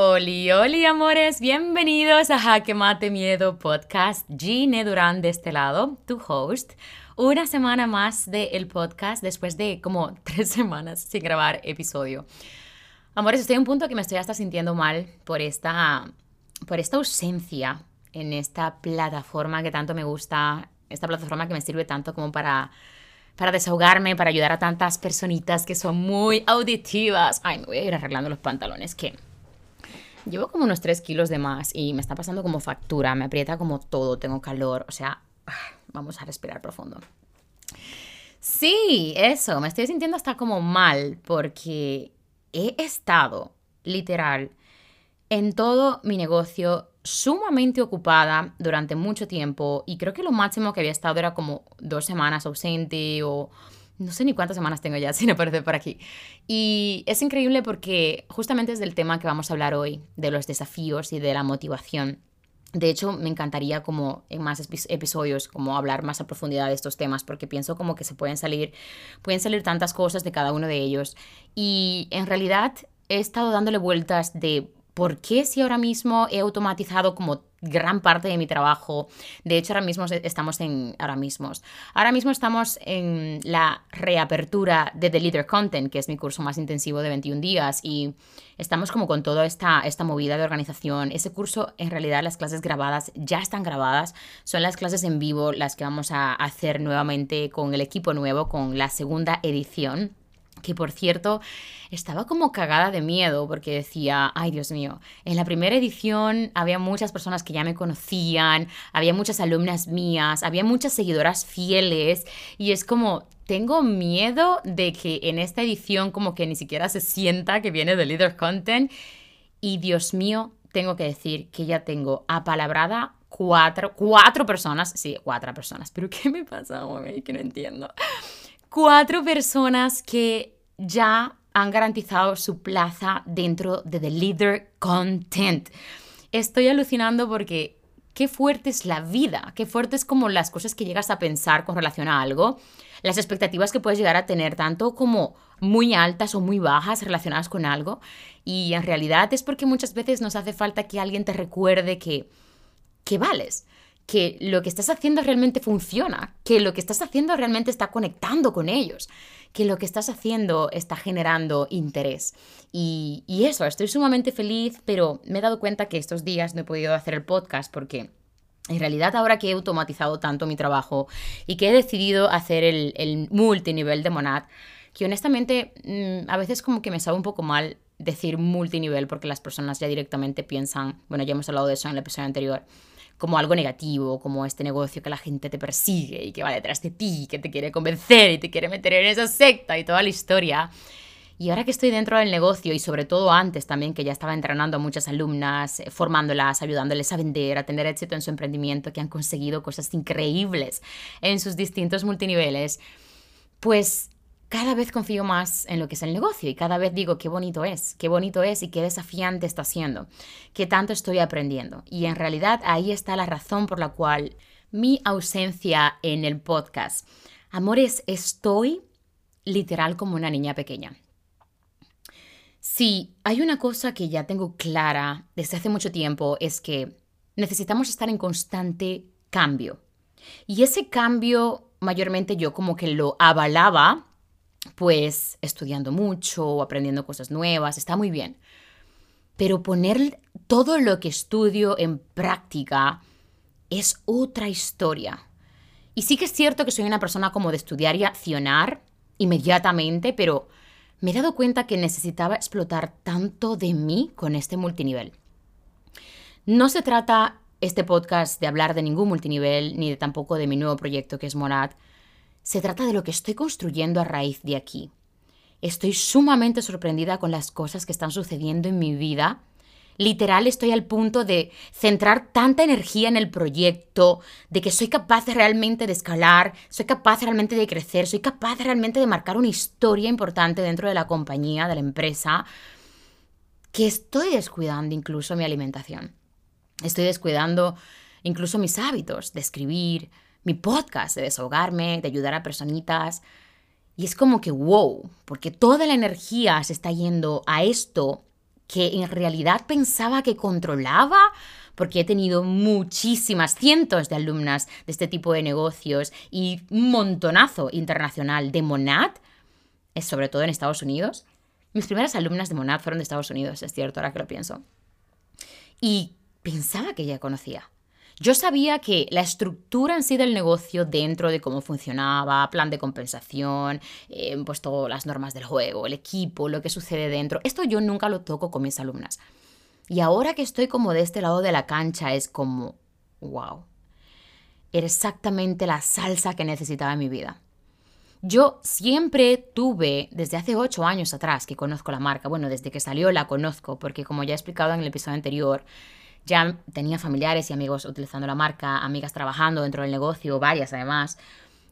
Oli, oli, amores, bienvenidos a Jaque Mate Miedo Podcast. Gine Durán de este lado, tu host. Una semana más del podcast después de como tres semanas sin grabar episodio. Amores, estoy en un punto que me estoy hasta sintiendo mal por esta, por esta ausencia en esta plataforma que tanto me gusta, esta plataforma que me sirve tanto como para para desahogarme, para ayudar a tantas personitas que son muy auditivas. Ay, me voy a ir arreglando los pantalones que llevo como unos 3 kilos de más y me está pasando como factura, me aprieta como todo, tengo calor, o sea, vamos a respirar profundo. Sí, eso, me estoy sintiendo hasta como mal porque he estado literal en todo mi negocio sumamente ocupada durante mucho tiempo y creo que lo máximo que había estado era como dos semanas ausente o no sé ni cuántas semanas tengo ya sin aparecer por aquí. Y es increíble porque justamente es del tema que vamos a hablar hoy, de los desafíos y de la motivación. De hecho, me encantaría como en más episodios como hablar más a profundidad de estos temas porque pienso como que se pueden salir pueden salir tantas cosas de cada uno de ellos y en realidad he estado dándole vueltas de ¿por qué si ahora mismo he automatizado como gran parte de mi trabajo? De hecho, ahora mismo estamos en, ahora mismo, ahora mismo estamos en la reapertura de The Leader Content, que es mi curso más intensivo de 21 días y estamos como con toda esta, esta movida de organización. Ese curso, en realidad, las clases grabadas ya están grabadas, son las clases en vivo las que vamos a hacer nuevamente con el equipo nuevo, con la segunda edición que por cierto estaba como cagada de miedo porque decía, ay Dios mío, en la primera edición había muchas personas que ya me conocían, había muchas alumnas mías, había muchas seguidoras fieles y es como, tengo miedo de que en esta edición como que ni siquiera se sienta que viene de Leader Content y Dios mío, tengo que decir que ya tengo apalabrada cuatro, cuatro personas, sí, cuatro personas, pero ¿qué me pasa hoy? Que no entiendo cuatro personas que ya han garantizado su plaza dentro de The Leader Content. Estoy alucinando porque qué fuerte es la vida, qué fuerte es como las cosas que llegas a pensar con relación a algo, las expectativas que puedes llegar a tener, tanto como muy altas o muy bajas relacionadas con algo. Y en realidad es porque muchas veces nos hace falta que alguien te recuerde que, que vales, que lo que estás haciendo realmente funciona, que lo que estás haciendo realmente está conectando con ellos, que lo que estás haciendo está generando interés. Y, eso, estoy sumamente feliz, pero me he dado cuenta que estos días no he podido hacer el podcast porque... En realidad, ahora que he automatizado tanto mi trabajo y que he decidido hacer el, el multinivel de Monad, que honestamente mm, a veces como que me sabe un poco mal decir multinivel porque las personas ya directamente piensan, bueno, ya hemos hablado de eso en el episodio anterior, como algo negativo, como este negocio que la gente te persigue y que va detrás de ti, que te quiere convencer y te quiere meter en esa secta y toda la historia. Y ahora que estoy dentro del negocio y sobre todo antes también que ya estaba entrenando a muchas alumnas, eh, formándolas, ayudándoles a vender, a tener éxito en su emprendimiento, que han conseguido cosas increíbles en sus distintos multiniveles, pues cada vez confío más en lo que es el negocio y cada vez digo qué bonito es, qué bonito es y qué desafiante está siendo, qué tanto estoy aprendiendo. Y en realidad ahí está la razón por la cual mi ausencia en el podcast. Amores, estoy literal como una niña pequeña. Si hay una cosa que ya tengo clara desde hace mucho tiempo es que necesitamos estar en constante cambio. Y ese cambio mayormente yo como que lo avalaba pues estudiando mucho aprendiendo cosas nuevas, está muy bien. Pero poner todo lo que estudio en práctica es otra historia. Y sí que es cierto que soy una persona como de estudiar y accionar inmediatamente, pero me he dado cuenta que necesitaba explotar tanto de mí con este multinivel. No se trata este podcast de hablar de ningún multinivel, ni de tampoco de mi nuevo proyecto que es Monad, se trata de lo que estoy construyendo a raíz de aquí. Estoy sumamente sorprendida con las cosas que están sucediendo en mi vida. Literal estoy al punto de centrar tanta energía en el proyecto, de que soy capaz realmente de escalar, soy capaz realmente de crecer, soy capaz realmente de marcar una historia importante dentro de la compañía, de la empresa, que estoy descuidando incluso mi alimentación. Estoy descuidando incluso mis hábitos de escribir, mi podcast, de desahogarme, de ayudar a personitas. Y es como que, wow, porque toda la energía se está yendo a esto que en realidad pensaba que controlaba, porque he tenido muchísimas, cientos de alumnas de este tipo de negocios y un montonazo internacional de Monad, sobre todo en Estados Unidos. Mis primeras alumnas de Monad fueron de Estados Unidos, es cierto, ahora que lo pienso. Y pensaba que ya conocía. Yo sabía que la estructura en sí del negocio dentro de cómo funcionaba, plan de compensación, eh, pues todas las normas del juego, el equipo, lo que sucede dentro, esto yo nunca lo toco con mis alumnas. Y ahora que estoy como de este lado de la cancha es como, wow, era exactamente la salsa que necesitaba en mi vida. Yo siempre tuve, desde hace ocho años atrás que conozco la marca, bueno, desde que salió la conozco, porque como ya he explicado en el episodio anterior, ya tenía familiares y amigos utilizando la marca, amigas trabajando dentro del negocio, varias además,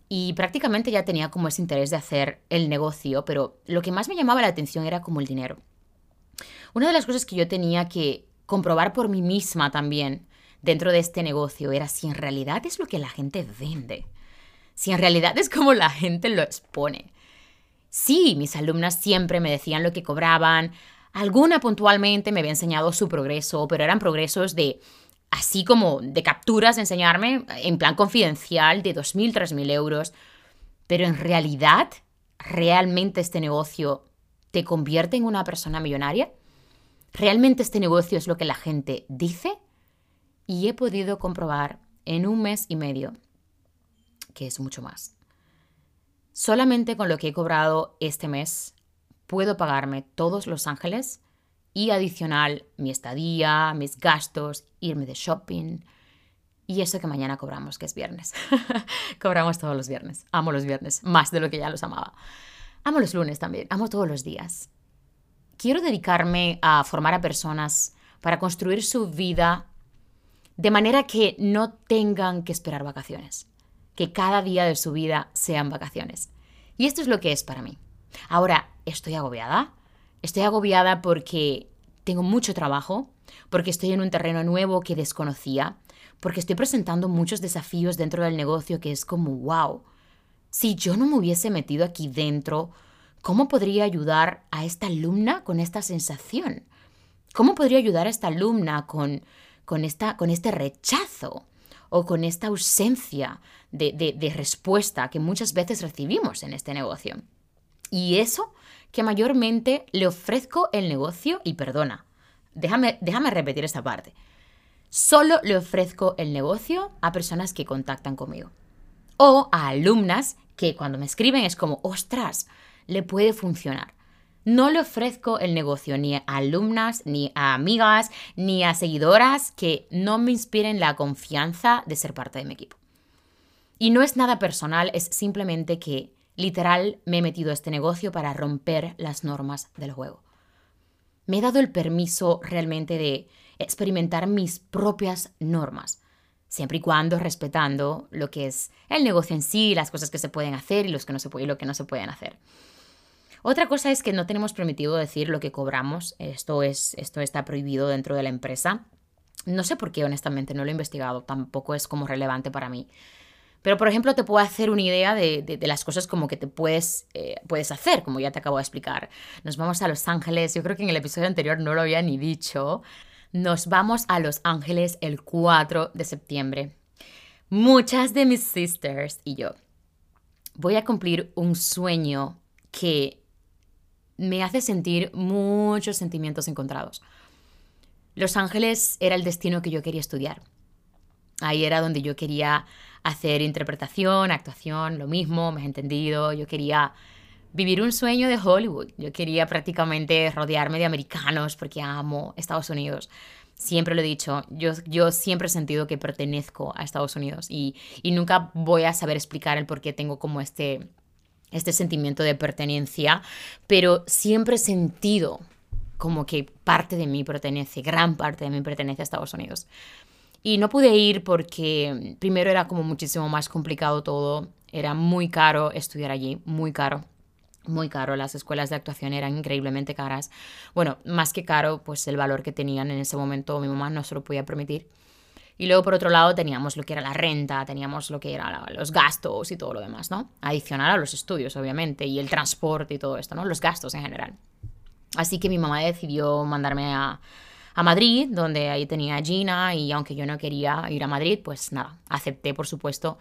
y prácticamente ya tenía como ese interés de hacer el negocio, pero lo que más me llamaba la atención era como el dinero. Una de las cosas que yo tenía que comprobar por mí misma también dentro de este negocio era si en realidad es lo que la gente vende si en realidad es como la gente lo expone. Sí, mis alumnas siempre me decían lo que cobraban, alguna puntualmente me había enseñado su progreso, pero eran progresos de así como de capturas de enseñarme en plan confidencial de 2.000, 3.000 euros. Pero en realidad, ¿realmente este negocio te convierte en una persona millonaria? ¿Realmente este negocio es lo que la gente dice? Y he podido comprobar en un mes y medio que es mucho más. Solamente con lo que he cobrado este mes puedo pagarme todos Los Ángeles y adicional mi estadía, mis gastos, irme de shopping y eso que mañana cobramos, que es viernes. cobramos todos los viernes. Amo los viernes, más de lo que ya los amaba. Amo los lunes también, amo todos los días. Quiero dedicarme a formar a personas para construir su vida de manera que no tengan que esperar vacaciones que cada día de su vida sean vacaciones. Y esto es lo que es para mí. Ahora, ¿estoy agobiada? Estoy agobiada porque tengo mucho trabajo, porque estoy en un terreno nuevo que desconocía, porque estoy presentando muchos desafíos dentro del negocio que es como, wow, si yo no me hubiese metido aquí dentro, ¿cómo podría ayudar a esta alumna con esta sensación? ¿Cómo podría ayudar a esta alumna con, con, esta, con este rechazo? o con esta ausencia de, respuesta que muchas veces recibimos en este negocio. Y eso que mayormente le ofrezco el negocio, y perdona, déjame, déjame repetir esta parte. Solo le ofrezco el negocio a personas que contactan conmigo. O a alumnas que cuando me escriben es como, ostras, le puede funcionar. No le ofrezco el negocio ni a alumnas, ni a amigas, ni a seguidoras que no me inspiren la confianza de ser parte de mi equipo. Y no es nada personal, es simplemente que literal me he metido a este negocio para romper las normas del juego. Me he dado el permiso realmente de experimentar mis propias normas, siempre y cuando respetando lo que es el negocio en sí, las cosas que se pueden hacer y, los que no se lo que no se pueden hacer. Otra cosa es que no tenemos permitido decir lo que cobramos. Esto, es, esto está prohibido dentro de la empresa. No sé por qué, honestamente, no lo he investigado. Tampoco es como relevante para mí. Pero, por ejemplo, te puedo hacer una idea de, las cosas como que te puedes, eh, puedes hacer, como ya te acabo de explicar. Nos vamos a Los Ángeles. Yo creo que en el episodio anterior no lo había ni dicho. Nos vamos a Los Ángeles el 4 de septiembre. Muchas de mis sisters y yo voy a cumplir un sueño que me hace sentir muchos sentimientos encontrados. Los Ángeles era el destino que yo quería estudiar. Ahí era donde yo quería hacer interpretación, actuación, lo mismo, me has entendido. Yo quería vivir un sueño de Hollywood. Yo quería prácticamente rodearme de americanos porque amo Estados Unidos. Siempre lo he dicho, yo, yo siempre he sentido que pertenezco a Estados Unidos y, y nunca voy a saber explicar el por qué tengo como este, este sentimiento de pertenencia, pero siempre he sentido como que parte de mí pertenece, gran parte de mí pertenece a Estados Unidos. Y no pude ir porque primero era como muchísimo más complicado todo, era muy caro estudiar allí, muy caro. Muy caro, las escuelas de actuación eran increíblemente caras. Bueno, más que caro, pues el valor que tenían en ese momento mi mamá no se lo podía permitir. Y luego, por otro lado, teníamos lo que era la renta, teníamos lo que eran los gastos y todo lo demás, ¿no? Adicional a los estudios, obviamente, y el transporte y todo esto, ¿no? Los gastos en general. Así que mi mamá decidió mandarme a, a Madrid, donde ahí tenía a Gina, y aunque yo no quería ir a Madrid, pues nada, acepté, por supuesto,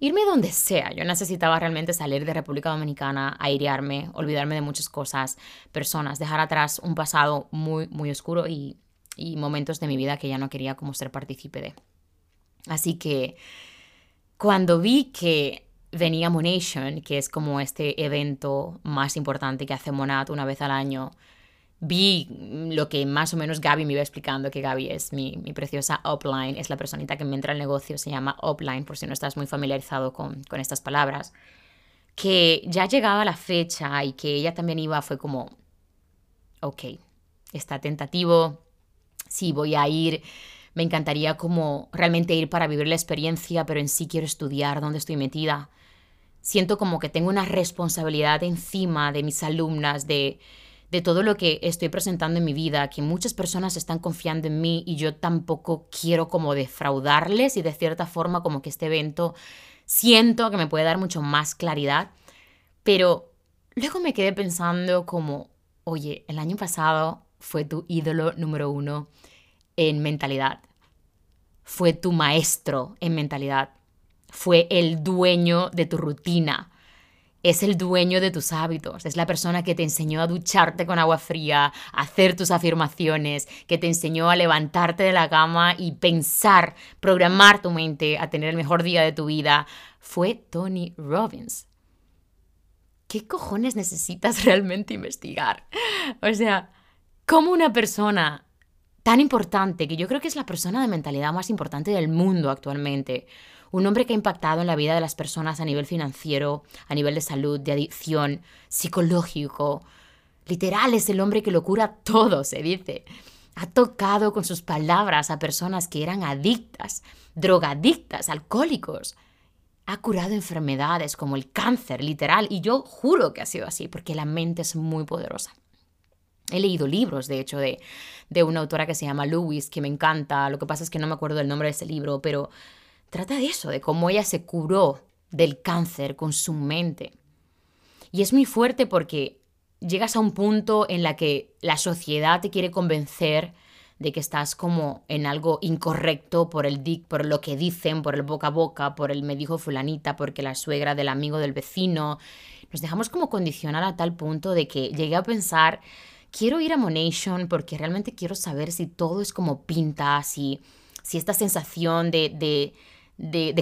irme donde sea. Yo necesitaba realmente salir de República Dominicana, airearme, olvidarme de muchas cosas, personas, dejar atrás un pasado muy, muy oscuro y, y momentos de mi vida que ya no quería como ser partícipe de. Así que cuando vi que venía Monation, que es como este evento más importante que hace Monat una vez al año, vi lo que más o menos Gaby me iba explicando, que Gaby es mi, preciosa upline, es la personita que me entra al negocio, se llama upline, por si no estás muy familiarizado con, con estas palabras, que ya llegaba la fecha y que ella también iba, fue como, ok, está tentativo, sí, voy a ir, me encantaría como realmente ir para vivir la experiencia, pero en sí quiero estudiar dónde estoy metida. Siento como que tengo una responsabilidad encima de mis alumnas, de de todo lo que estoy presentando en mi vida, que muchas personas están confiando en mí y yo tampoco quiero como defraudarles y de cierta forma como que este evento siento que me puede dar mucho más claridad, pero luego me quedé pensando como, oye, el año pasado fue tu ídolo número uno en mentalidad, fue tu maestro en mentalidad, fue el dueño de tu rutina, es el dueño de tus hábitos, es la persona que te enseñó a ducharte con agua fría, a hacer tus afirmaciones, que te enseñó a levantarte de la cama y pensar, programar tu mente a tener el mejor día de tu vida, fue Tony Robbins. ¿Qué cojones necesitas realmente investigar? O sea, ¿cómo una persona tan importante, que yo creo que es la persona de mentalidad más importante del mundo actualmente, un hombre que ha impactado en la vida de las personas a nivel financiero, a nivel de salud, de adicción, psicológico. Literal, es el hombre que lo cura todo, se dice. Ha tocado con sus palabras a personas que eran adictas, drogadictas, alcohólicos. Ha curado enfermedades como el cáncer, literal, y yo juro que ha sido así, porque la mente es muy poderosa. He leído libros, de hecho, de, de una autora que se llama Lewis, que me encanta. Lo que pasa es que no me acuerdo del nombre de ese libro, pero trata de eso, de cómo ella se curó del cáncer con su mente. Y es muy fuerte porque llegas a un punto en la que la sociedad te quiere convencer de que estás como en algo incorrecto por el por lo que dicen, por el boca a boca, por el me dijo fulanita, porque la suegra del amigo del vecino. Nos dejamos como condicionar a tal punto de que llegué a pensar, quiero ir a Monation porque realmente quiero saber si todo es como pinta, si, si esta sensación de de,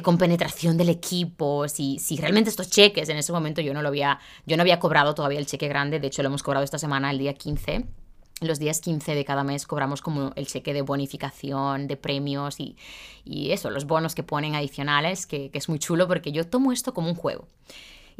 compenetración del equipo, si, si realmente estos cheques, en ese momento yo no lo había, yo no había cobrado todavía el cheque grande, de hecho lo hemos cobrado esta semana, el día 15. Los días 15 de cada mes cobramos como el cheque de bonificación, de premios y, y eso, los bonos que ponen adicionales, que es muy chulo porque yo tomo esto como un juego.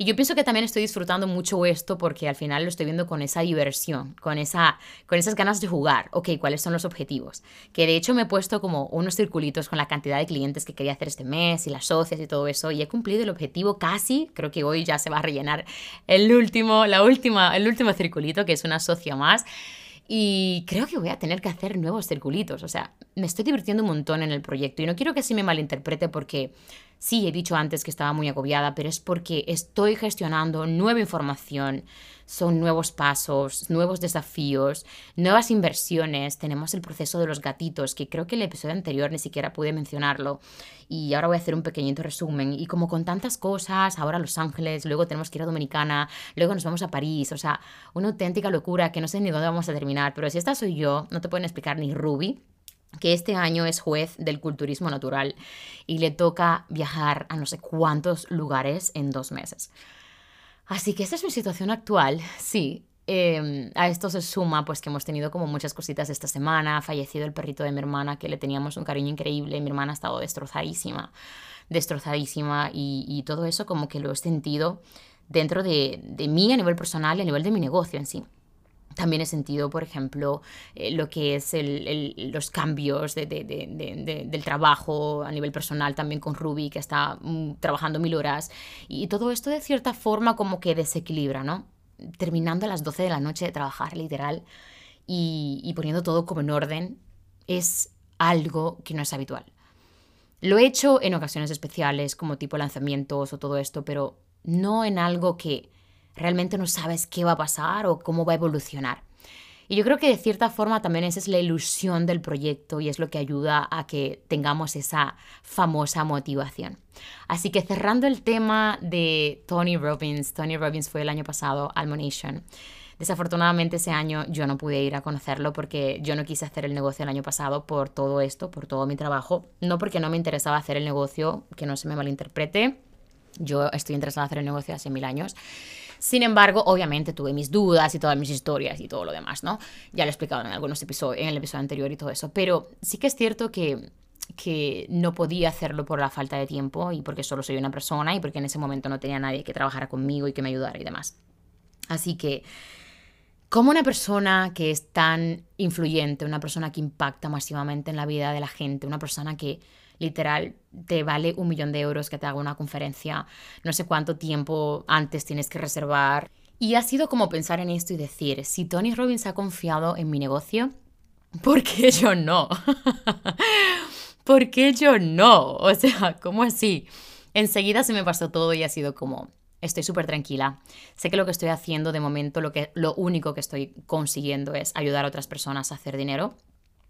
Y yo pienso que también estoy disfrutando mucho esto porque al final lo estoy viendo con esa diversión, con, esa, con esas ganas de jugar. Ok, ¿cuáles son los objetivos? Que de hecho me he puesto como unos circulitos con la cantidad de clientes que quería hacer este mes y las socias y todo eso y he cumplido el objetivo casi. Creo que hoy ya se va a rellenar el último, la última, el último circulito que es una socia más. Y creo que voy a tener que hacer nuevos circulitos. O sea, me estoy divirtiendo un montón en el proyecto y no quiero que así me malinterprete porque Sí, he dicho antes que estaba muy agobiada, pero es porque estoy gestionando nueva información, son nuevos pasos, nuevos desafíos, nuevas inversiones. Tenemos el proceso de los gatitos, que creo que el episodio anterior ni siquiera pude mencionarlo. Y ahora voy a hacer un pequeñito resumen. Y como con tantas cosas, ahora Los Ángeles, luego tenemos que ir a Dominicana, luego nos vamos a París. O sea, una auténtica locura que no sé ni dónde vamos a terminar. Pero si esta soy yo, no te pueden explicar ni Ruby que este año es juez del culturismo natural y le toca viajar a no sé cuántos lugares en dos meses. Así que esta es mi situación actual, sí. Em, a esto se suma pues que hemos tenido como muchas cositas esta semana, fallecido el perrito de mi hermana que le teníamos un cariño increíble, mi hermana ha estado destrozadísima, destrozadísima y, y todo eso como que lo he sentido dentro de, de mí a nivel personal y a nivel de mi negocio en sí. También he sentido, por ejemplo, eh, lo que es los cambios del trabajo a nivel personal, también con Ruby, que está mm, trabajando mil horas. Y todo esto de cierta forma como que desequilibra, ¿no? Terminando a las 12 de la noche de trabajar, literal, y, y poniendo todo como en orden, es algo que no es habitual. Lo he hecho en ocasiones especiales, como tipo lanzamientos o todo esto, pero no en algo que realmente no sabes qué va a pasar o cómo va a evolucionar. Y yo creo que de cierta forma también esa es la ilusión del proyecto y es lo que ayuda a que tengamos esa famosa motivación. Así que cerrando el tema de Tony Robbins, Tony Robbins fue el año pasado al Monation. Desafortunadamente ese año yo no pude ir a conocerlo porque yo no quise hacer el negocio el año pasado por todo esto, por todo mi trabajo. No porque no me interesaba hacer el negocio, que no se me malinterprete. Yo estoy interesada en hacer el negocio hace mil años. Sin embargo, obviamente tuve mis dudas y todas mis historias y todo lo demás, ¿no? Ya lo he explicado en algunos episodios, en el episodio anterior y todo eso. Pero sí que es cierto que que no podía hacerlo por la falta de tiempo y porque solo soy una persona y porque en ese momento no tenía nadie que trabajara conmigo y que me ayudara y demás. Así que, como una persona que es tan influyente, una persona que impacta masivamente en la vida de la gente, una persona que literal te vale un millón de euros que te haga una conferencia, no sé cuánto tiempo antes tienes que reservar. Y ha sido como pensar en esto y decir, si Tony Robbins ha confiado en mi negocio, ¿por qué yo no? ¿Por qué yo no? O sea, ¿cómo así? Enseguida se me pasó todo y ha sido como, estoy súper tranquila. Sé que lo que estoy haciendo de momento, lo, que, lo único que estoy consiguiendo es ayudar a otras personas a hacer dinero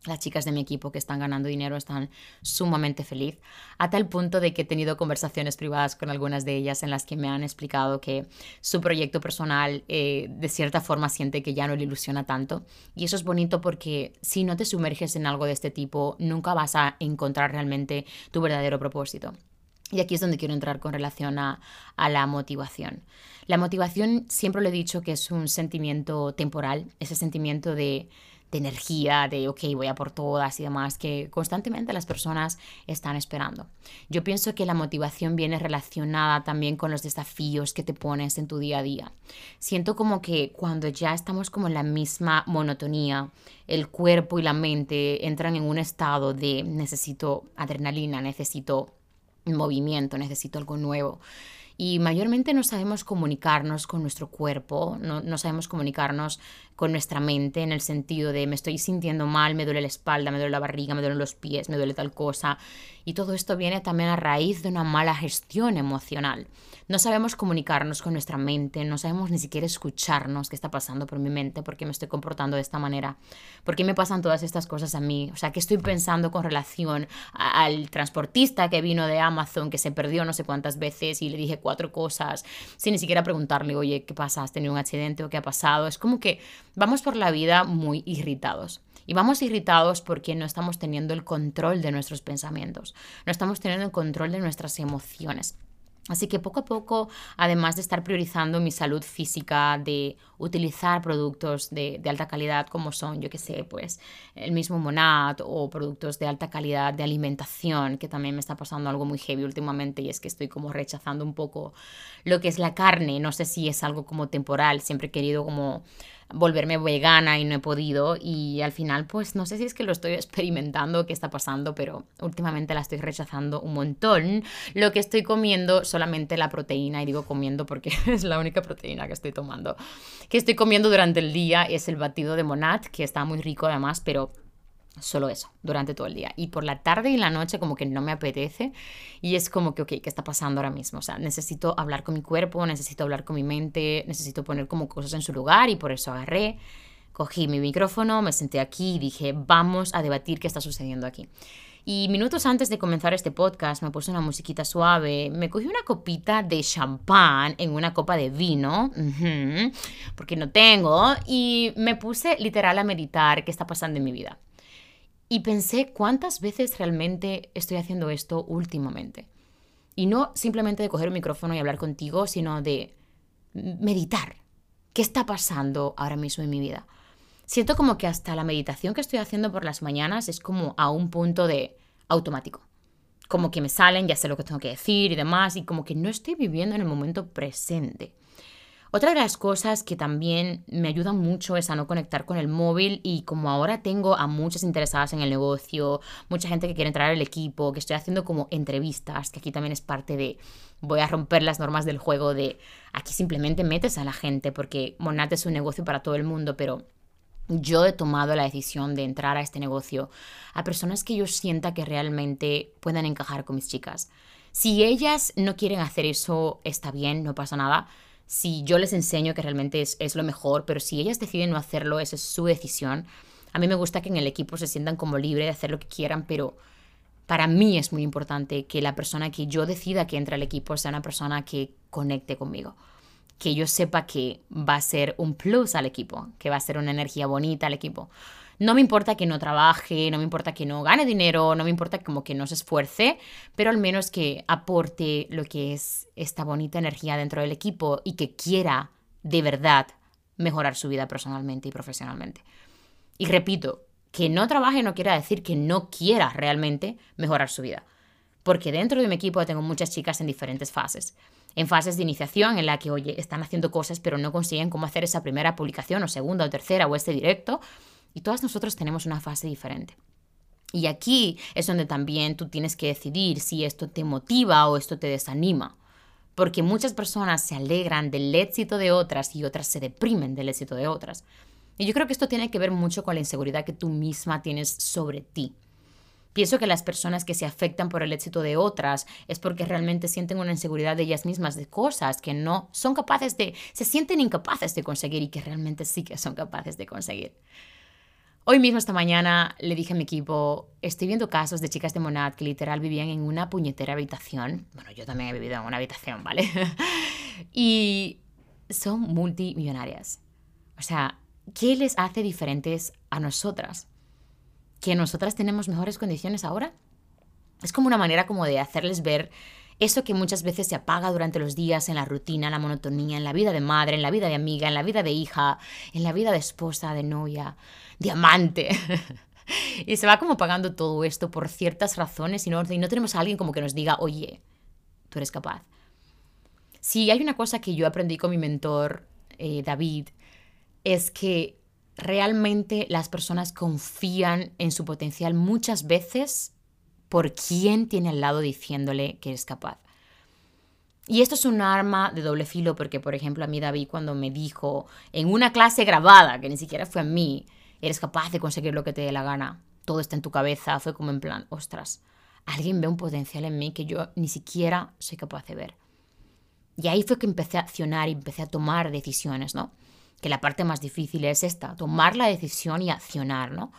las chicas de mi equipo que están ganando dinero están sumamente feliz, a tal punto de que he tenido conversaciones privadas con algunas de ellas en las que me han explicado que su proyecto personal eh, de cierta forma siente que ya no le ilusiona tanto. Y eso es bonito porque si no te sumerges en algo de este tipo, nunca vas a encontrar realmente tu verdadero propósito. Y aquí es donde quiero entrar con relación a, a, la motivación. La motivación siempre lo he dicho que es un sentimiento temporal, ese sentimiento de de energía, de, ok, voy a por todas y demás, que constantemente las personas están esperando. Yo pienso que la motivación viene relacionada también con los desafíos que te pones en tu día a día. Siento como que cuando ya estamos como en la misma monotonía, el cuerpo y la mente entran en un estado de necesito adrenalina, necesito movimiento, necesito algo nuevo y mayormente no sabemos comunicarnos con nuestro cuerpo, no, no, sabemos comunicarnos con nuestra mente en el sentido de me estoy sintiendo mal, me duele la espalda, me duele la barriga, me duelen los pies, me duele tal cosa. Y todo esto viene también a raíz de una mala gestión emocional. No sabemos comunicarnos con nuestra mente, no sabemos ni siquiera escucharnos qué está pasando por mi mente, por qué me estoy comportando de esta manera, por qué me pasan todas estas cosas a mí, o sea, qué estoy pensando con relación al transportista que vino de Amazon, que se perdió no sé cuántas veces y le dije cuatro cosas, sin ni siquiera preguntarle, oye, ¿qué pasa? ¿Has tenido un accidente o qué ha pasado? Es como que vamos por la vida muy irritados. Y vamos irritados porque no estamos teniendo el control de nuestros pensamientos, no estamos teniendo el control de nuestras emociones. Así que poco a poco, además de estar priorizando mi salud física, de utilizar productos de, alta calidad como son, yo que sé, pues el mismo Monat o productos de alta calidad de alimentación, que también me está pasando algo muy heavy últimamente y es que estoy como rechazando un poco lo que es la carne. No sé si es algo como temporal, siempre he querido como volverme vegana y no he podido y al final pues no sé si es que lo estoy experimentando, qué está pasando, pero últimamente la estoy rechazando un montón. Lo que estoy comiendo solamente la proteína y digo comiendo porque es la única proteína que estoy tomando. Que estoy comiendo durante el día es el batido de Monat, que está muy rico además, pero Solo eso, durante todo el día. Y por la tarde y la noche como que no me apetece y es como que, ok, ¿qué está pasando ahora mismo? O sea, necesito hablar con mi cuerpo, necesito hablar con mi mente, necesito poner como cosas en su lugar y por eso agarré, cogí mi micrófono, me senté aquí y dije, vamos a debatir qué está sucediendo aquí. Y minutos antes de comenzar este podcast me puse una musiquita suave, me cogí una copita de champán en una copa de vino, porque no tengo, y me puse literal a meditar qué está pasando en mi vida. Y pensé cuántas veces realmente estoy haciendo esto últimamente. Y no simplemente de coger un micrófono y hablar contigo, sino de meditar. ¿Qué está pasando ahora mismo en mi vida? Siento como que hasta la meditación que estoy haciendo por las mañanas es como a un punto de automático. Como que me salen, ya sé lo que tengo que decir y demás, y como que no estoy viviendo en el momento presente. Otra de las cosas que también me ayudan mucho es a no conectar con el móvil y como ahora tengo a muchas interesadas en el negocio, mucha gente que quiere entrar al equipo, que estoy haciendo como entrevistas, que aquí también es parte de voy a romper las normas del juego de aquí simplemente metes a la gente porque Monat es un negocio para todo el mundo, pero yo he tomado la decisión de entrar a este negocio a personas que yo sienta que realmente puedan encajar con mis chicas. Si ellas no quieren hacer eso, está bien, no pasa nada si yo les enseño que realmente es, lo mejor, pero si ellas deciden no hacerlo, esa es su decisión. A mí me gusta que en el equipo se sientan como libres de hacer lo que quieran, pero para mí es muy importante que la persona que yo decida que entre al equipo sea una persona que conecte conmigo. Que yo sepa que va a ser un plus al equipo, que va a ser una energía bonita al equipo. No me importa que no trabaje, no me importa que no gane dinero, no me importa como que no se esfuerce, pero al menos que aporte lo que es esta bonita energía dentro del equipo y que quiera de verdad mejorar su vida personalmente y profesionalmente. Y repito, que no trabaje no quiere decir que no quiera realmente mejorar su vida. Porque dentro de mi equipo tengo muchas chicas en diferentes fases. En fases de iniciación en la que, oye, están haciendo cosas pero no consiguen cómo hacer esa primera publicación o segunda o tercera o este directo. Y todas nosotros tenemos una fase diferente. Y aquí es donde también tú tienes que decidir si esto te motiva o esto te desanima. Porque muchas personas se alegran del éxito de otras y otras se deprimen del éxito de otras. Y yo creo que esto tiene que ver mucho con la inseguridad que tú misma tienes sobre ti. Pienso que las personas que se afectan por el éxito de otras es porque realmente sienten una inseguridad de ellas mismas, de cosas que no son capaces de, se sienten incapaces de conseguir y que realmente sí que son capaces de conseguir. Hoy mismo, esta mañana, le dije a mi equipo, estoy viendo casos de chicas de Monad que literal vivían en una puñetera habitación. Bueno, yo también he vivido en una habitación, ¿vale? y son multimillonarias. O sea, ¿qué les hace diferentes a nosotras? ¿Que nosotras tenemos mejores condiciones ahora? Es como una manera como de hacerles ver eso que muchas veces se apaga durante los días en la rutina, en la monotonía, en la vida de madre, en la vida de amiga, en la vida de hija, en la vida de esposa, de novia, de amante. y se va como pagando todo esto por ciertas razones y no, y no tenemos a alguien como que nos diga, oye, tú eres capaz. Si hay una cosa que yo aprendí con mi mentor, eh, David, es que realmente las personas confían en su potencial muchas veces por quien tiene al lado diciéndole que es capaz. Y esto es un arma de doble filo porque, por ejemplo, a mí David cuando me dijo en una clase grabada, que ni siquiera fue a mí, eres capaz de conseguir lo que te dé la gana, todo está en tu cabeza, fue como en plan, ostras, alguien ve un potencial en mí que yo ni siquiera soy capaz de ver. Y ahí fue que empecé a accionar y empecé a tomar decisiones, ¿no? Que la parte más difícil es esta, tomar la decisión y accionar, ¿no?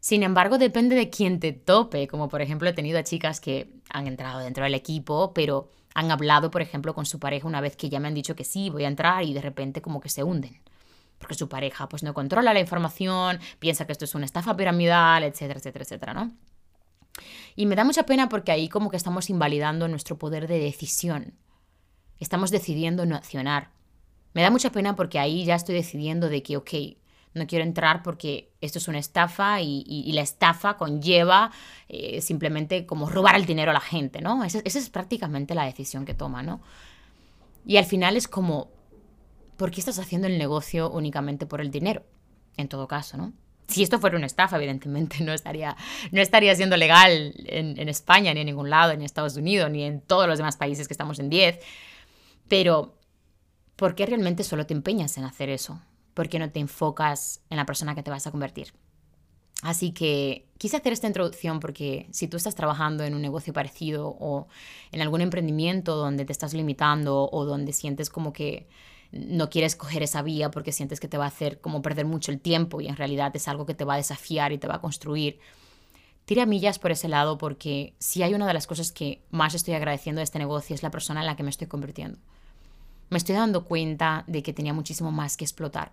Sin embargo, depende de quién te tope, como por ejemplo he tenido a chicas que han entrado dentro del equipo, pero han hablado, por ejemplo, con su pareja una vez que ya me han dicho que sí, voy a entrar y de repente como que se hunden. Porque su pareja pues no controla la información, piensa que esto es una estafa piramidal, etcétera, etcétera, etcétera, ¿no? Y me da mucha pena porque ahí como que estamos invalidando nuestro poder de decisión. Estamos decidiendo no accionar. Me da mucha pena porque ahí ya estoy decidiendo de que, ok, no quiero entrar porque esto es una estafa y, la estafa conlleva eh, simplemente como robar el dinero a la gente, ¿no? Esa, esa, es prácticamente la decisión que toma, ¿no? Y al final es como, ¿por qué estás haciendo el negocio únicamente por el dinero? En todo caso, ¿no? Si esto fuera una estafa, evidentemente no estaría, no estaría siendo legal en, en España, ni en ningún lado, ni en Estados Unidos, ni en todos los demás países que estamos en 10. Pero, ¿por qué realmente solo te empeñas en hacer eso? ¿por qué no te enfocas en la persona que te vas a convertir? Así que quise hacer esta introducción porque si tú estás trabajando en un negocio parecido o en algún emprendimiento donde te estás limitando o donde sientes como que no quieres coger esa vía porque sientes que te va a hacer como perder mucho el tiempo y en realidad es algo que te va a desafiar y te va a construir, tira millas por ese lado porque si hay una de las cosas que más estoy agradeciendo de este negocio es la persona en la que me estoy convirtiendo. Me estoy dando cuenta de que tenía muchísimo más que explotar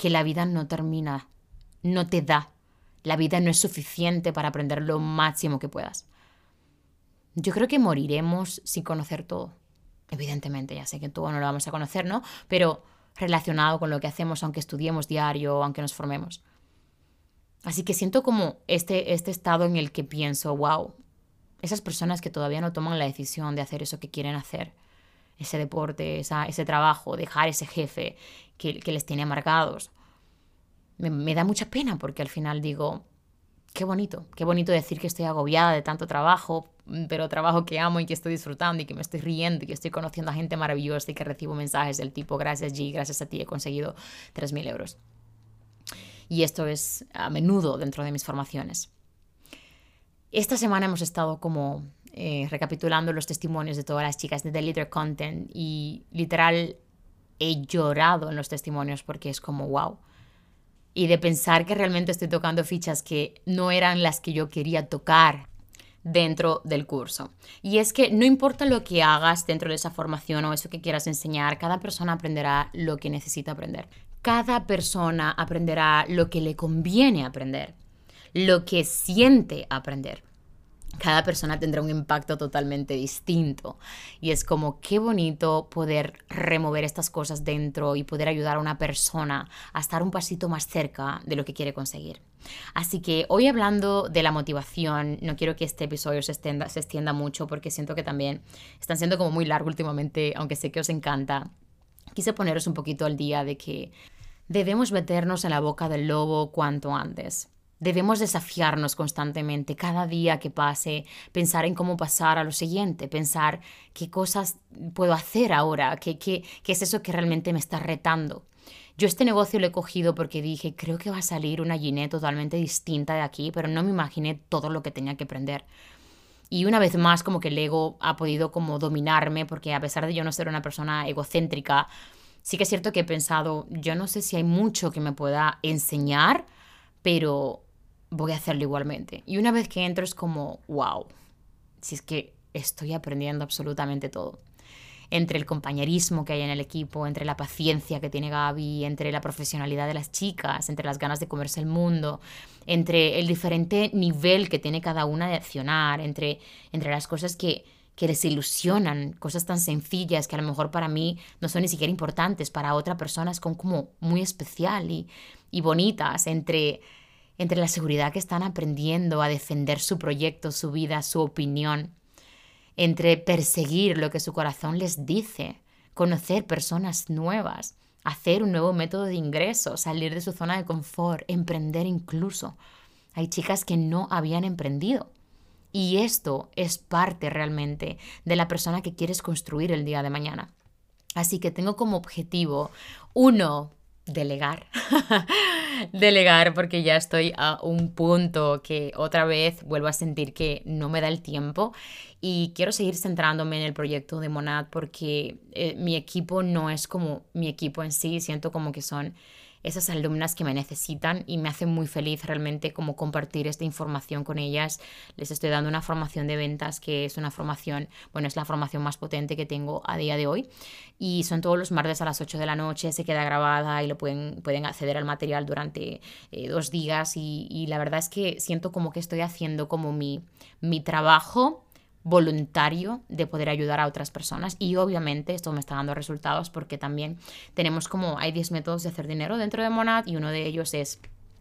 que la vida no termina, no te da. La vida no es suficiente para aprender lo máximo que puedas. Yo creo que moriremos sin conocer todo. Evidentemente, ya sé que todo no lo vamos a conocer, ¿no? Pero relacionado con lo que hacemos, aunque estudiemos diario, aunque nos formemos. Así que siento como este, este estado en el que pienso, wow, esas personas que todavía no toman la decisión de hacer eso que quieren hacer, ese deporte, ese trabajo, dejar ese jefe que, les tiene amargados. Me, da mucha pena porque al final digo, qué bonito, qué bonito decir que estoy agobiada de tanto trabajo, pero trabajo que amo y que estoy disfrutando y que me estoy riendo y que estoy conociendo a gente maravillosa y que recibo mensajes del tipo, gracias G, gracias a ti he conseguido 3.000 euros. Y esto es a menudo dentro de mis formaciones. Esta semana hemos estado como eh, recapitulando los testimonios de todas las chicas de The Leader Content y literal he llorado en los testimonios porque es como, wow. Y de pensar que realmente estoy tocando fichas que no eran las que yo quería tocar dentro del curso. Y es que no importa lo que hagas dentro de esa formación o eso que quieras enseñar, cada persona aprenderá lo que necesita aprender. Cada persona aprenderá lo que le conviene aprender, lo que siente aprender cada persona tendrá un impacto totalmente distinto. Y es como qué bonito poder remover estas cosas dentro y poder ayudar a una persona a estar un pasito más cerca de lo que quiere conseguir. Así que hoy hablando de la motivación, no quiero que este episodio se extienda, se mucho porque siento que también están siendo como muy largo últimamente, aunque sé que os encanta. Quise poneros un poquito al día de que debemos meternos en la boca del lobo cuanto antes. Debemos desafiarnos constantemente, cada día que pase, pensar en cómo pasar a lo siguiente, pensar qué cosas puedo hacer ahora, qué, qué, qué es eso que realmente me está retando. Yo este negocio lo he cogido porque dije, creo que va a salir una Ginette totalmente distinta de aquí, pero no me imaginé todo lo que tenía que aprender. Y una vez más, como que el ego ha podido como dominarme, porque a pesar de yo no ser una persona egocéntrica, sí que es cierto que he pensado, yo no sé si hay mucho que me pueda enseñar, pero voy a hacerlo igualmente. Y una vez que entro es como, wow, si es que estoy aprendiendo absolutamente todo. Entre el compañerismo que hay en el equipo, entre la paciencia que tiene Gaby, entre la profesionalidad de las chicas, entre las ganas de comerse el mundo, entre el diferente nivel que tiene cada una de accionar, entre, entre las cosas que, que les ilusionan, cosas tan sencillas que a lo mejor para mí no son ni siquiera importantes, para otra persona es como muy especial y, y bonitas, entre entre la seguridad que están aprendiendo a defender su proyecto, su vida, su opinión, entre perseguir lo que su corazón les dice, conocer personas nuevas, hacer un nuevo método de ingreso, salir de su zona de confort, emprender incluso. Hay chicas que no habían emprendido. Y esto es parte realmente de la persona que quieres construir el día de mañana. Así que tengo como objetivo, uno, delegar. delegar porque ya estoy a un punto que otra vez vuelvo a sentir que no me da el tiempo. Y quiero seguir centrándome en el proyecto de Monad porque eh, mi equipo no es como mi equipo en sí, siento como que son esas alumnas que me necesitan y me hace muy feliz realmente como compartir esta información con ellas. Les estoy dando una formación de ventas que es una formación, bueno, es la formación más potente que tengo a día de hoy y son todos los martes a las 8 de la noche, se queda grabada y lo pueden, pueden acceder al material durante eh, dos días y, y, la verdad es que siento como que estoy haciendo como mi, mi trabajo voluntario de poder ayudar a otras personas y obviamente esto me está dando resultados porque también tenemos como hay 10 métodos de hacer dinero dentro de Monad y uno de ellos es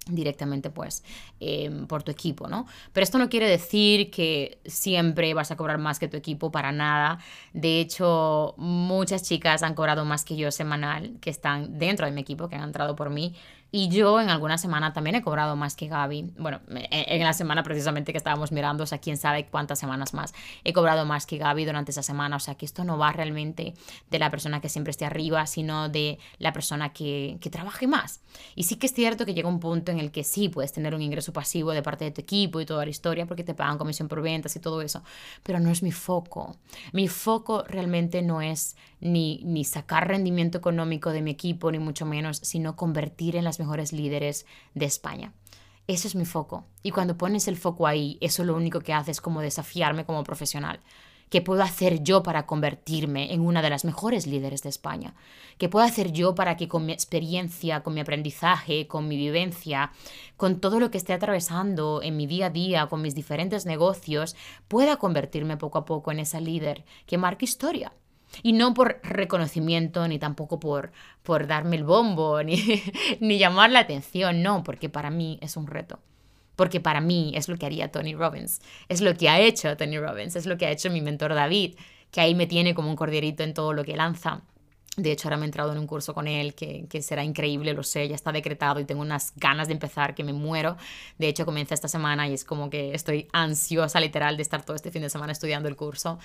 directamente pues em, por tu equipo, ¿no? Pero esto no quiere decir que siempre vas a cobrar más que tu equipo para nada. De hecho, muchas chicas han cobrado más que yo semanal que están dentro de mi equipo, que han entrado por mí y yo en alguna semana también he cobrado más que Gaby. Bueno, en la semana precisamente que estábamos mirando, o sea, quién sabe cuántas semanas más. He cobrado más que Gaby durante esa semana. O sea, que esto no va realmente de la persona que siempre esté arriba, sino de la persona que, que trabaje más. Y sí que es cierto que llega un punto en el que sí puedes tener un ingreso pasivo de parte de tu equipo y toda la historia porque te pagan comisión por ventas y todo eso. Pero no es mi foco. Mi foco realmente no es ni, ni sacar rendimiento económico de mi equipo, ni mucho menos, sino convertir en las mejores líderes de España. Ese es mi foco. Y cuando pones el foco ahí, eso lo único que hace es como desafiarme como profesional. ¿Qué puedo hacer yo para convertirme en una de las mejores líderes de España? ¿Qué puedo hacer yo para que con mi experiencia, con mi aprendizaje, con mi vivencia, con todo lo que esté atravesando en mi día a día, con mis diferentes negocios, pueda convertirme poco a poco en esa líder que marque historia? Y no por reconocimiento, ni tampoco por, por darme el bombo, ni, ni llamar la atención, no, porque para mí es un reto. Porque para mí es lo que haría Tony Robbins, es lo que ha hecho Tony Robbins, es lo que ha hecho mi mentor David, que ahí me tiene como un cordierito en todo lo que lanza. De hecho, ahora me he entrado en un curso con él que, que, será increíble, lo sé, ya está decretado y tengo unas ganas de empezar que me muero. De hecho, comienza esta semana y es como que estoy ansiosa literal de estar todo este fin de semana estudiando el curso.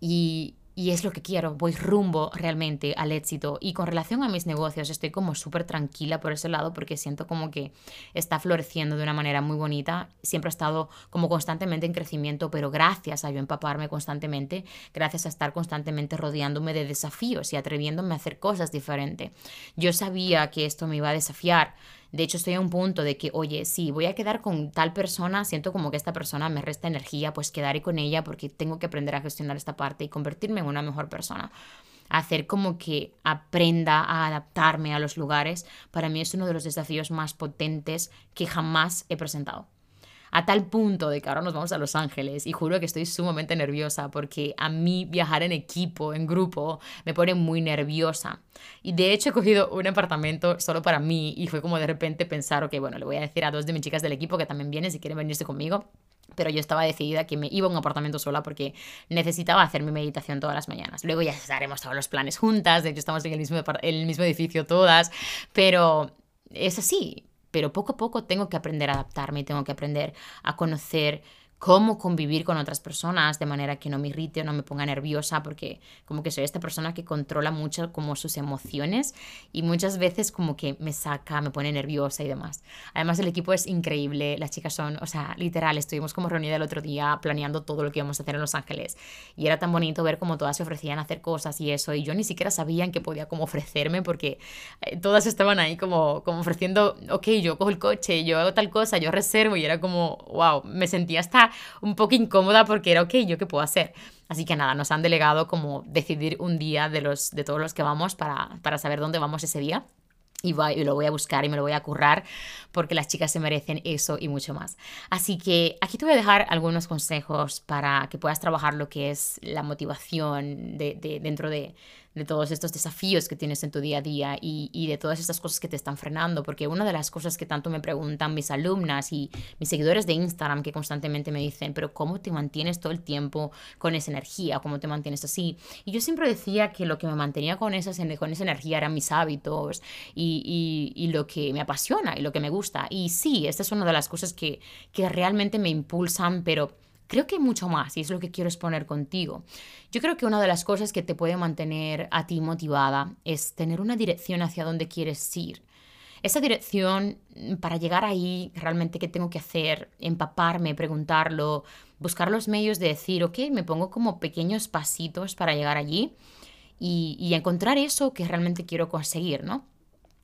Y, y es lo que quiero, voy rumbo realmente al éxito. Y con relación a mis negocios, estoy como súper tranquila por ese lado porque siento como que está floreciendo de una manera muy bonita. Siempre he estado como constantemente en crecimiento, pero gracias a yo empaparme constantemente, gracias a estar constantemente rodeándome de desafíos y atreviéndome a hacer cosas diferentes. Yo sabía que esto me iba a desafiar de hecho, estoy a un punto de que, oye, si voy a quedar con tal persona, siento como que esta persona me resta energía, pues quedaré con ella porque tengo que aprender a gestionar esta parte y convertirme en una mejor persona. Hacer como que aprenda a adaptarme a los lugares, para mí es uno de los desafíos más potentes que jamás he presentado a tal punto de que ahora nos vamos a Los Ángeles y juro que estoy sumamente nerviosa porque a mí viajar en equipo, en grupo, me pone muy nerviosa. Y de hecho he cogido un apartamento solo para mí y fue como de repente pensar, ok, bueno, le voy a decir a dos de mis chicas del equipo que también vienen si quieren venirse conmigo. Pero yo estaba decidida que me iba a un apartamento sola porque necesitaba hacer mi meditación todas las mañanas. Luego ya haremos todos los planes juntas, de hecho estamos en el mismo, el mismo edificio todas, pero es así, pero poco a poco tengo que aprender a adaptarme, tengo que aprender a conocer cómo convivir con otras personas de manera que no me irrite o no me ponga nerviosa, porque como que soy esta persona que controla mucho como sus emociones y muchas veces como que me saca, me pone nerviosa y demás. Además el equipo es increíble, las chicas son, o sea, literal, estuvimos como reunidas el otro día planeando todo lo que íbamos a hacer en Los Ángeles y era tan bonito ver cómo todas se ofrecían a hacer cosas y eso y yo ni siquiera sabía que podía como ofrecerme porque eh, todas estaban ahí como, como ofreciendo, ok, yo cojo el coche, yo hago tal cosa, yo reservo y era como, wow, me sentía hasta un poco incómoda porque era, ok, ¿yo qué puedo hacer? Así que nada, nos han delegado como decidir un día de, los, de todos los que vamos para, para saber dónde vamos ese día. Y, y, lo voy a buscar y me lo voy a currar porque las chicas se merecen eso y mucho más. Así que aquí te voy a dejar algunos consejos para que puedas trabajar lo que es la motivación de, de, dentro de, de todos estos desafíos que tienes en tu día a día y, y, de todas estas cosas que te están frenando, porque una de las cosas que tanto me preguntan mis alumnas y mis seguidores de Instagram que constantemente me dicen, pero ¿cómo te mantienes todo el tiempo con esa energía? ¿Cómo te mantienes así? Y yo siempre decía que lo que me mantenía con esa, con esa energía eran mis hábitos y, y, y lo que me apasiona y lo que me gusta. Y sí, esta es una de las cosas que, que realmente me impulsan, pero creo que hay mucho más y es lo que quiero exponer contigo. Yo creo que una de las cosas que te puede mantener a ti motivada es tener una dirección hacia donde quieres ir. Esa dirección, mm, para llegar ahí, realmente, ¿qué tengo que hacer? Empaparme, preguntarlo, buscar los medios de decir, ok, me pongo como pequeños pasitos para llegar allí y, y encontrar eso que realmente quiero conseguir, ¿no?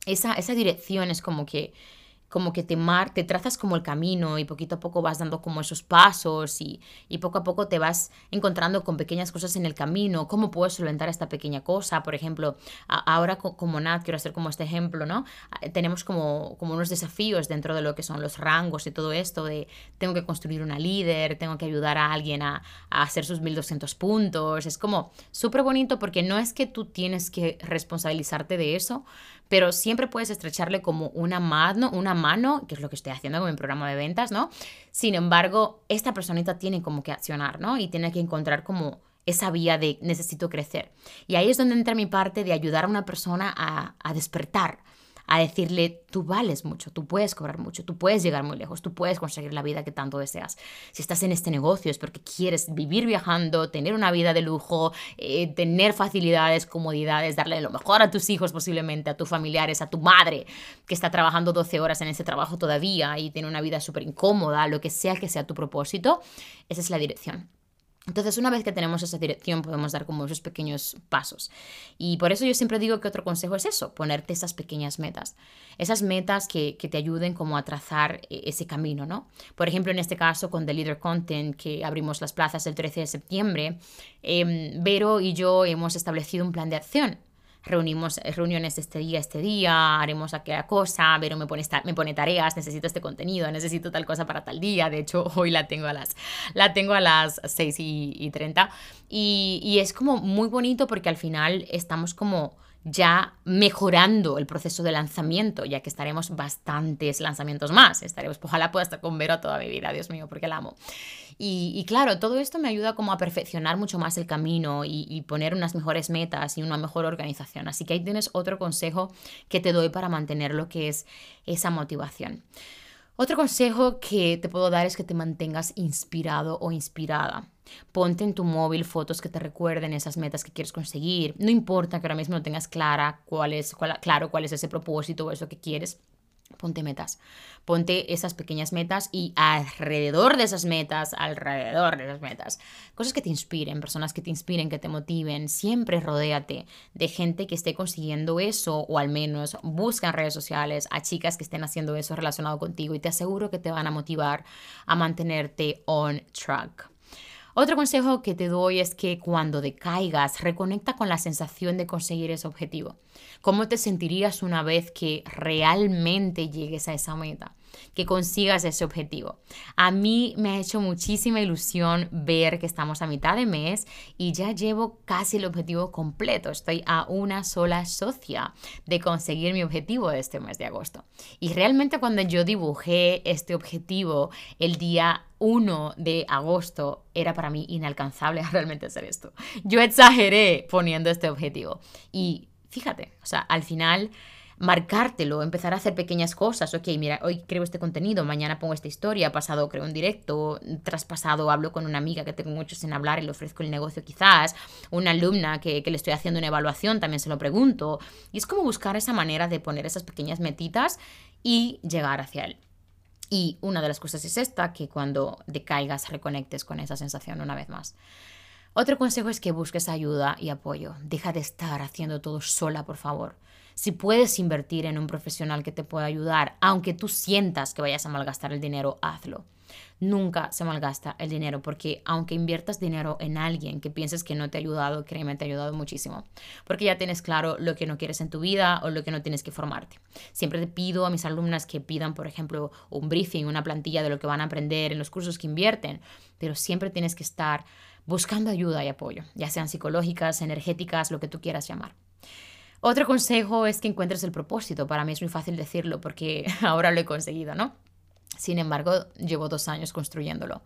Esa, esa dirección es como que como que te, mar, te trazas como el camino y poquito a poco vas dando como esos pasos y, y, poco a poco te vas encontrando con pequeñas cosas en el camino, cómo puedes solventar esta pequeña cosa, por ejemplo, ahora como Nat, quiero hacer como este ejemplo, ¿no? Tenemos como, como unos desafíos dentro de lo que son los rangos y todo esto de tengo que construir una líder, tengo que ayudar a alguien a, a hacer sus 1200 puntos, es como súper bonito porque no es que tú tienes que responsabilizarte de eso, pero siempre puedes estrecharle como una mano, una mano, que es lo que estoy haciendo con mi programa de ventas, ¿no? Sin embargo, esta personita tiene como que accionar, ¿no? Y tiene que encontrar como esa vía de necesito crecer. Y ahí es donde entra mi parte de ayudar a una persona a, a despertar, a decirle, tú vales mucho, tú puedes cobrar mucho, tú puedes llegar muy lejos, tú puedes conseguir la vida que tanto deseas. Si estás en este negocio es porque quieres vivir viajando, tener una vida de lujo, eh, tener facilidades, comodidades, darle lo mejor a tus hijos posiblemente, a tus familiares, a tu madre que está trabajando 12 horas en ese trabajo todavía y tiene una vida súper incómoda, lo que sea que sea tu propósito, esa es la dirección. Entonces, una vez que tenemos esa dirección, podemos dar como esos pequeños pasos. Y por eso yo siempre digo que otro consejo es eso, ponerte esas pequeñas metas. Esas metas que, que te ayuden como a trazar eh, ese camino, ¿no? Por ejemplo, en este caso, con The Leader Content, que abrimos las plazas el 13 de septiembre, eh, Vero y yo hemos establecido un plan de acción reunimos eh, reuniones este día, este día, haremos aquella cosa, pero me pone, me pone tareas, necesito este contenido, necesito tal cosa para tal día, de hecho hoy la tengo a las, la tengo a las 6 y, 30 y, y es como muy bonito porque al final estamos como ya mejorando el proceso de lanzamiento, ya que estaremos bastantes lanzamientos más. Estaremos, ojalá pueda estar con Vero toda mi vida, Dios mío, porque la amo. Y, claro, todo esto me ayuda como a perfeccionar mucho más el camino y, y, poner unas mejores metas y una mejor organización. Así que ahí tienes otro consejo que te doy para mantener lo que es esa motivación. Otro consejo que te puedo dar es que te mantengas inspirado o inspirada. Ponte en tu móvil fotos que te recuerden esas metas que quieres conseguir. No importa que ahora mismo no tengas clara cuál claro cuál es ese propósito o eso que quieres. Ponte metas. Ponte esas pequeñas metas y alrededor de esas metas, alrededor de esas metas, cosas que te inspiren, personas que te inspiren, que te motiven. Siempre rodéate de gente que esté consiguiendo eso o al menos busca en redes sociales a chicas que estén haciendo eso relacionado contigo y te aseguro que te van a motivar a mantenerte on track. Otro consejo que te doy es que cuando decaigas, reconecta con la sensación de conseguir ese objetivo. ¿Cómo te sentirías una vez que realmente llegues a esa meta? Que consigas ese objetivo. A mí me ha hecho muchísima ilusión ver que estamos a mitad de mes y ya llevo casi el objetivo completo. Estoy a una sola socia de conseguir mi objetivo de este mes de agosto. Y realmente cuando yo dibujé este objetivo el día 1 de agosto era para mí inalcanzable realmente hacer esto. Yo exageré poniendo este objetivo. Y fíjate, o sea, al final marcártelo, empezar a hacer pequeñas cosas. Ok, mira, hoy creo este contenido, mañana pongo esta historia, pasado creo un directo, traspasado hablo con una amiga que tengo mucho sin hablar y le ofrezco el negocio quizás, una alumna que, que le estoy haciendo una evaluación, también se lo pregunto. Y es como buscar esa manera de poner esas pequeñas metitas y llegar hacia él. Y una de las cosas es esta, que cuando decaigas reconectes con esa sensación una vez más. Otro consejo es que busques ayuda y apoyo. Deja de estar haciendo todo sola, por favor. Si puedes invertir en un profesional que te pueda ayudar, aunque tú sientas que vayas a malgastar el dinero, hazlo. Nunca se malgasta el dinero porque aunque inviertas dinero en alguien que pienses que no te ha ayudado, créeme, te ha ayudado muchísimo. Porque ya tienes claro lo que no quieres en tu vida o lo que no tienes que formarte. Siempre te pido a mis alumnas que pidan, por ejemplo, un briefing, una plantilla de lo que van a aprender en los cursos que invierten, pero siempre tienes que estar buscando ayuda y apoyo, ya sean psicológicas, energéticas, lo que tú quieras llamar. Otro consejo es que encuentres el propósito. Para mí es muy fácil decirlo porque ahora lo he conseguido, ¿no? Sin embargo, llevo dos años construyéndolo.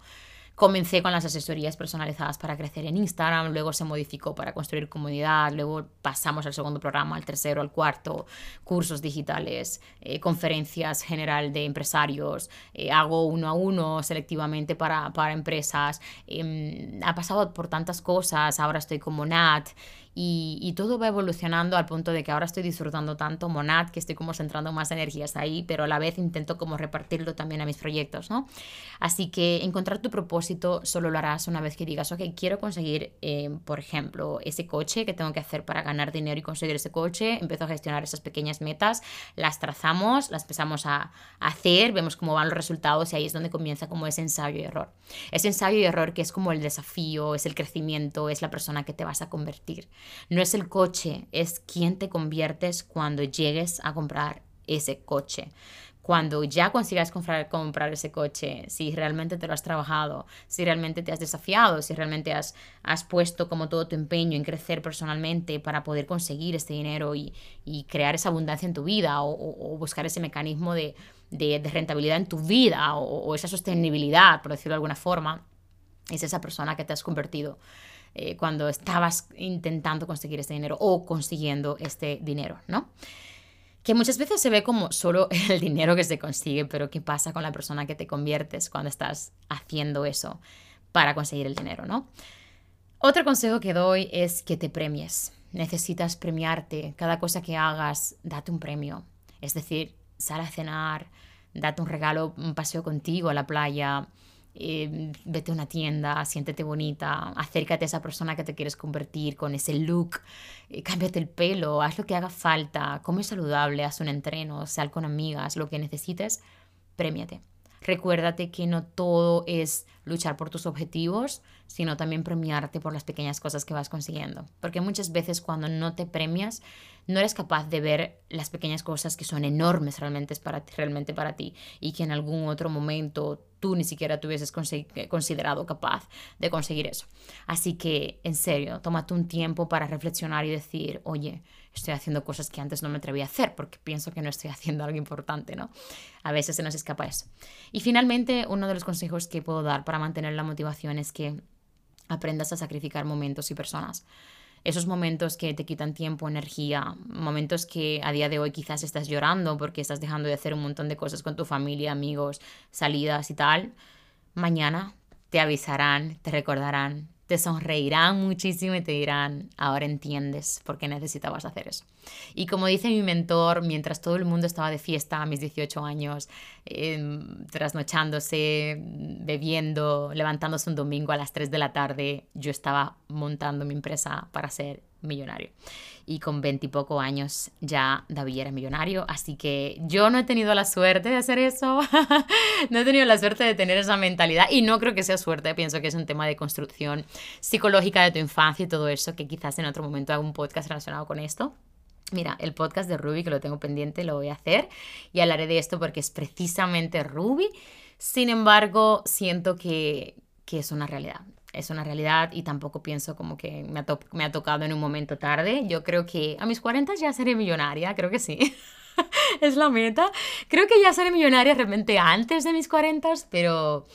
Comencé con las asesorías personalizadas para crecer en Instagram, luego se modificó para construir comunidad, luego pasamos al segundo programa, al tercero, al cuarto, cursos digitales, eh, conferencias general de empresarios, eh, hago uno a uno selectivamente para, para empresas. Em, ha pasado por tantas cosas, ahora estoy como Nat y, todo va evolucionando al punto de que ahora estoy disfrutando tanto Monad que estoy como centrando más energías ahí, pero a la vez intento como repartirlo también a mis proyectos, ¿no? Así que encontrar tu propósito solo lo harás una vez que digas, ok, quiero conseguir, eh, por ejemplo, ese coche que tengo que hacer para ganar dinero y conseguir ese coche, empiezo a gestionar esas pequeñas metas, las trazamos, las empezamos a, a hacer, vemos cómo van los resultados y ahí es donde comienza como ese ensayo y error. Ese ensayo y error que es como el desafío, es el crecimiento, es la persona que te vas a convertir. No es el coche, es quién te conviertes cuando llegues a comprar ese coche. Cuando ya consigas comprar, ese coche, si realmente te lo has trabajado, si realmente te has desafiado, si realmente has, has puesto como todo tu empeño en crecer personalmente para poder conseguir este dinero y, crear esa abundancia en tu vida o, buscar ese mecanismo de, rentabilidad en tu vida o, o esa sostenibilidad, por decirlo de alguna forma, es esa persona que te has convertido. Eh, cuando estabas intentando conseguir este dinero o consiguiendo este dinero, ¿no? Que muchas veces se ve como solo el dinero que se consigue, pero ¿qué pasa con la persona que te conviertes cuando estás haciendo eso para conseguir el dinero, ¿no? Otro consejo que doy es que te premies. Necesitas premiarte. Cada cosa que hagas, date un premio. Es decir, sal a cenar, date un regalo, un paseo contigo a la playa, eh, vete a una tienda, siéntete bonita, acércate a esa persona que te quieres convertir con ese look, eh, cámbiate el pelo, haz lo que haga falta, come saludable, haz un entreno, sal con amigas, lo que necesites, premiate. Recuérdate que no todo es luchar por tus objetivos, sino también premiarte por las pequeñas cosas que vas consiguiendo. Porque muchas veces cuando no te premias, no eres capaz de ver las pequeñas cosas que son enormes realmente para, realmente para ti y que en algún otro momento tú ni siquiera te hubieses considerado capaz de conseguir eso. Así que, en serio, tómate un tiempo para reflexionar y decir, oye, estoy haciendo cosas que antes no me atreví a hacer porque pienso que no estoy haciendo algo importante, ¿no? A veces se nos escapa eso. Y finalmente, uno de los consejos que puedo dar para mantener la motivación es que aprendas a sacrificar momentos y personas. Esos momentos que te quitan tiempo, energía, momentos que a día de hoy quizás estás llorando porque estás dejando de hacer un montón de cosas con tu familia, amigos, salidas y tal. Mañana te avisarán, te recordarán, te sonreirán muchísimo y te dirán, ahora entiendes por qué necesitabas hacer eso. Y como dice mi mentor, mientras todo el mundo estaba de fiesta a mis 18 años, em, trasnochándose, bebiendo, levantándose un domingo a las 3 de la tarde, yo estaba montando mi empresa para ser millonario. Y con 20 y poco años ya David era millonario, así que yo no he tenido la suerte de hacer eso, no he tenido la suerte de tener esa mentalidad y no creo que sea suerte, pienso que es un tema de construcción psicológica de tu infancia y todo eso, que quizás en otro momento haga un podcast relacionado con esto. Mira, el podcast de Ruby, que lo tengo pendiente, lo voy a hacer y hablaré de esto porque es precisamente Ruby. Sin embargo, siento que, que es una realidad es una realidad y tampoco pienso como que me ha, tocado en un momento tarde. Yo creo que a mis 40 ya seré millonaria, creo que sí. es la meta. Creo que ya seré millonaria realmente antes de mis 40, pero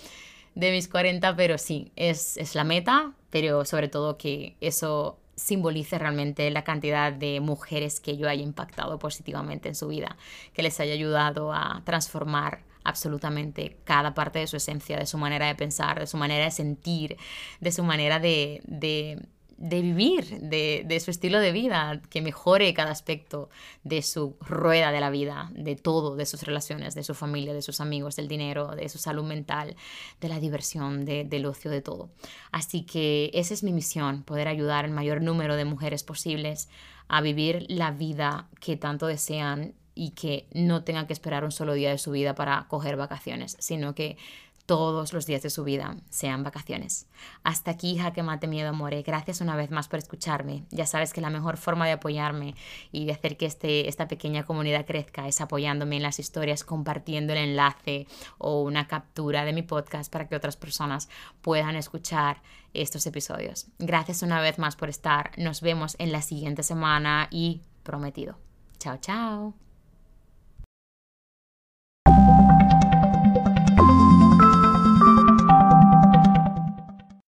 de mis 40, pero sí, es, es la meta, pero sobre todo que eso simbolice realmente la cantidad de mujeres que yo haya impactado positivamente en su vida, que les haya ayudado a transformar absolutamente cada parte de su esencia, de su manera de pensar, de su manera de sentir, de su manera de, vivir, de, su estilo de vida, que mejore cada aspecto de su rueda de la vida, de todo, de sus relaciones, de su familia, de sus amigos, del dinero, de su salud mental, de la diversión, del ocio, de todo. Así que esa es mi misión, poder ayudar al mayor número de mujeres posibles a vivir la vida que tanto desean y que no tengan que esperar un solo día de su vida para coger vacaciones, sino que todos los días de su vida sean vacaciones. Hasta aquí, Jaque Mate Miedo More. Gracias una vez más por escucharme. Ya sabes que la mejor forma de apoyarme y de hacer que este, esta pequeña comunidad crezca es apoyándome en las historias, compartiendo el enlace o una captura de mi podcast para que otras personas puedan escuchar estos episodios. Gracias una vez más por estar. Nos vemos en la siguiente semana y prometido. Chao, chao.